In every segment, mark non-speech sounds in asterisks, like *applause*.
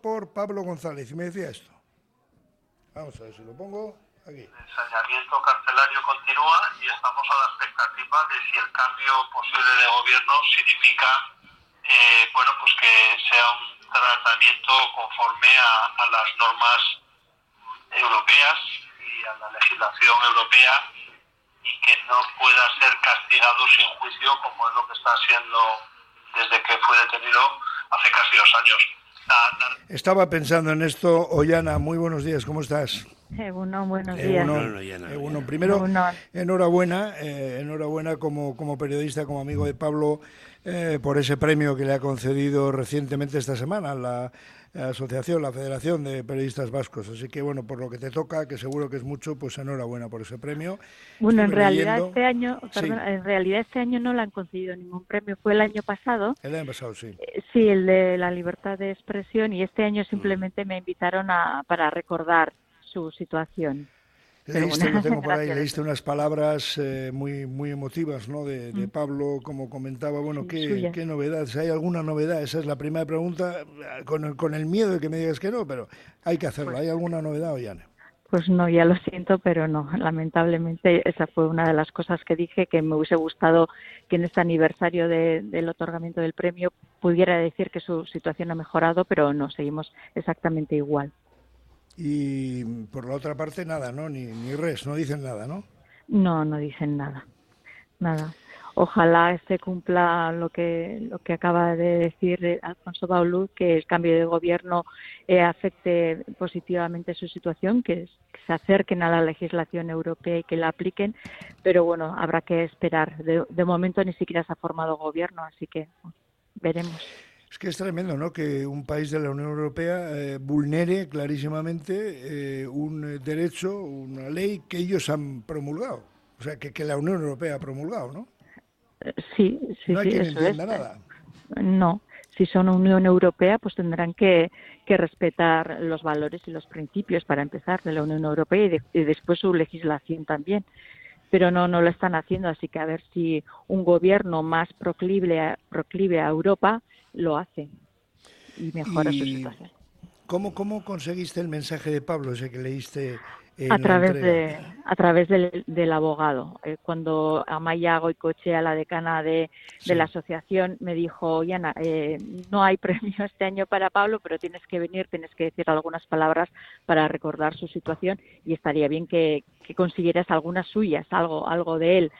por Pablo González y me decía esto. Vamos a ver si lo pongo aquí. El ensañamiento carcelario continúa y estamos a la expectativa de si el cambio posible de gobierno significa eh, bueno pues que sea un tratamiento conforme a, a las normas europeas y a la legislación europea y que no pueda ser castigado sin juicio como es lo que está haciendo desde que fue detenido hace casi dos años. Estaba pensando en esto, Ollana, muy buenos días, ¿cómo estás? Egunon, buenos días. Egunon. Primero, Egunon. enhorabuena, eh, enhorabuena como, como periodista, como amigo de Pablo, eh, por ese premio que le ha concedido recientemente esta semana la, asociación, la Federación de Periodistas Vascos. Así que, bueno, por lo que te toca, que seguro que es mucho, pues enhorabuena por ese premio. Bueno, en realidad leyendo- este año, Sí. en realidad este año no le han concedido ningún premio. Fue el año pasado, El año pasado, sí. eh, sí, el de la libertad de expresión, y este año simplemente me invitaron a para recordar su situación. Leíste, bueno, lo tengo *laughs* por ahí, gracias. leíste unas palabras eh, muy muy emotivas, ¿no? De, de Pablo, como comentaba, bueno, ¿qué, qué novedades? ¿Hay alguna novedad? Esa es la primera pregunta, eh, con el, con el miedo de que me digas que no, pero hay que hacerlo. ¿Hay alguna novedad, Ollana? Pues no, ya lo siento, pero no. Lamentablemente esa fue una de las cosas que dije que me hubiese gustado que en este aniversario de- del otorgamiento del premio pudiera decir que su situación ha mejorado, pero no, seguimos exactamente igual. Y por la otra parte, nada, ¿no? Ni, ni res, no dicen nada, ¿no? No, no dicen nada, nada. Ojalá se cumpla lo que lo que acaba de decir Alfonso Baulú, que el cambio de gobierno eh, afecte positivamente su situación, que, que se acerquen a la legislación europea y que la apliquen. Pero bueno, habrá que esperar. De, de momento ni siquiera se ha formado gobierno, así que veremos. Es que es tremendo, ¿no? Que un país de la Unión Europea eh, vulnere clarísimamente eh, un eh, derecho, una ley que ellos han promulgado. O sea, que, que la Unión Europea ha promulgado, ¿no? Sí, sí, no hay sí, quien eso entienda es. nada. No, si son Unión Europea, pues tendrán que, que respetar los valores y los principios para empezar de la Unión Europea y, de- y después su legislación también. Pero no, no lo están haciendo, así que a ver si un gobierno más proclive a, proclive a Europa lo hace y mejora su situación. ¿Cómo, ¿Cómo conseguiste el mensaje de Pablo, ese que leíste en A través, de, a través del, del abogado. Eh, cuando Amaya Goicochea, la decana de, Sí. de la asociación, me dijo, Yana, eh, no hay *laughs* premio este año para Pablo, pero tienes que venir, tienes que decir algunas palabras para recordar su situación y estaría bien que, que consiguieras algunas suyas, algo, algo de él.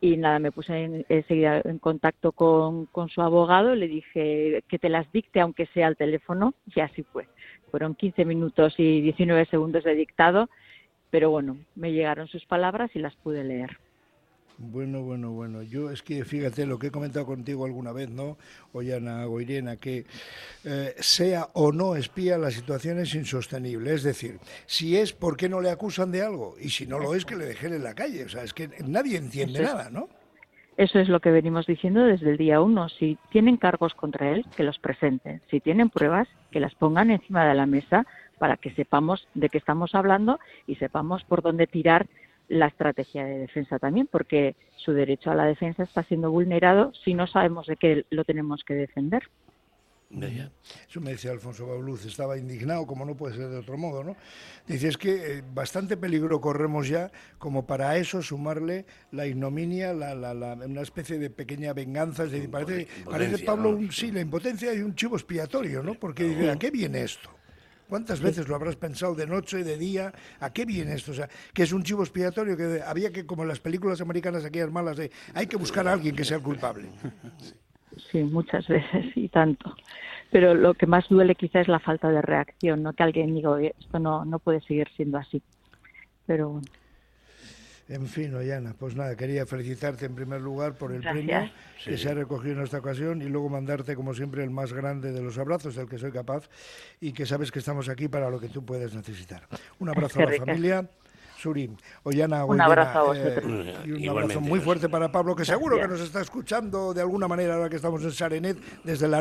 Y nada, me puse en- enseguida en contacto con, con su abogado, le dije que te las dicte aunque sea al teléfono, y así fue. Fueron 15 minutos y 19 segundos de dictado, pero bueno, me llegaron sus palabras y las pude leer. Bueno, bueno, bueno. Yo es que fíjate lo que he comentado contigo alguna vez, ¿no? Ollana Goirena, que eh, sea o no espía, la situación es insostenible. Es decir, si es, ¿por qué no le acusan de algo? Y si no lo es, que le dejen en la calle. O sea, es que nadie entiende Eso nada, ¿no? Eso es lo que venimos diciendo desde el día uno. Si tienen cargos contra él, que los presenten. Si tienen pruebas, que las pongan encima de la mesa para que sepamos de qué estamos hablando y sepamos por dónde tirar la estrategia de defensa también, porque su derecho a la defensa está siendo vulnerado si no sabemos de qué lo tenemos que defender. Eso me decía Alfonso Bauluz, estaba indignado, como no puede ser de otro modo, ¿no? Dice, es que eh, bastante peligro corremos ya como para eso sumarle la ignominia, la, la, la- una especie de pequeña venganza. Es decir, parece, parece Pablo, un, sí, la impotencia y un chivo expiatorio, ¿no? Porque dice, ¿a qué viene esto? ¿Cuántas veces lo habrás pensado de noche, de día? ¿A qué viene esto? O sea, que es un chivo expiatorio que había que, como en las películas americanas aquellas malas, de hay que buscar a alguien que sea el culpable. Sí, muchas veces y tanto. Pero lo que más duele quizá es la falta de reacción, no que alguien diga, "Oye, esto no, no puede seguir siendo así. Pero bueno, En fin, Ollana, pues nada, quería felicitarte en primer lugar por el Gracias. premio que Sí. se ha recogido en esta ocasión y luego mandarte, como siempre, el más grande de los abrazos del que soy capaz y que sabes que estamos aquí para lo que tú puedas necesitar. Un abrazo a la familia. Suri, Ollana, Un abrazo a eh, vosotros. y un abrazo muy fuerte para Pablo, que seguro que nos está escuchando de alguna manera ahora que estamos en Sarenet desde la